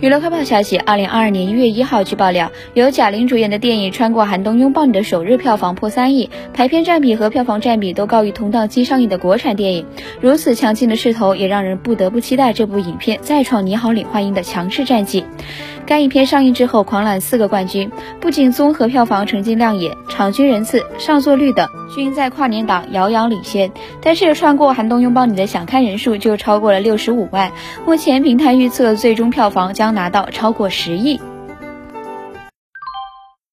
娱乐快报消息：二零二二年一月一号，据爆料，由贾玲主演的电影《穿过寒冬拥抱你》的首日票房破三亿，排片占比和票房占比都高于同档期上映的国产电影。如此强劲的势头，也让人不得不期待这部影片再创《你好，李焕英》的强势战绩。该影片上映之后狂揽四个冠军，不仅综合票房成绩亮眼，场均人次、上座率等均在跨年档遥遥领先。但是，《穿过寒冬拥抱你》的想看人数就超过了六十五万，目前平台预测最终票房将拿到超过十亿。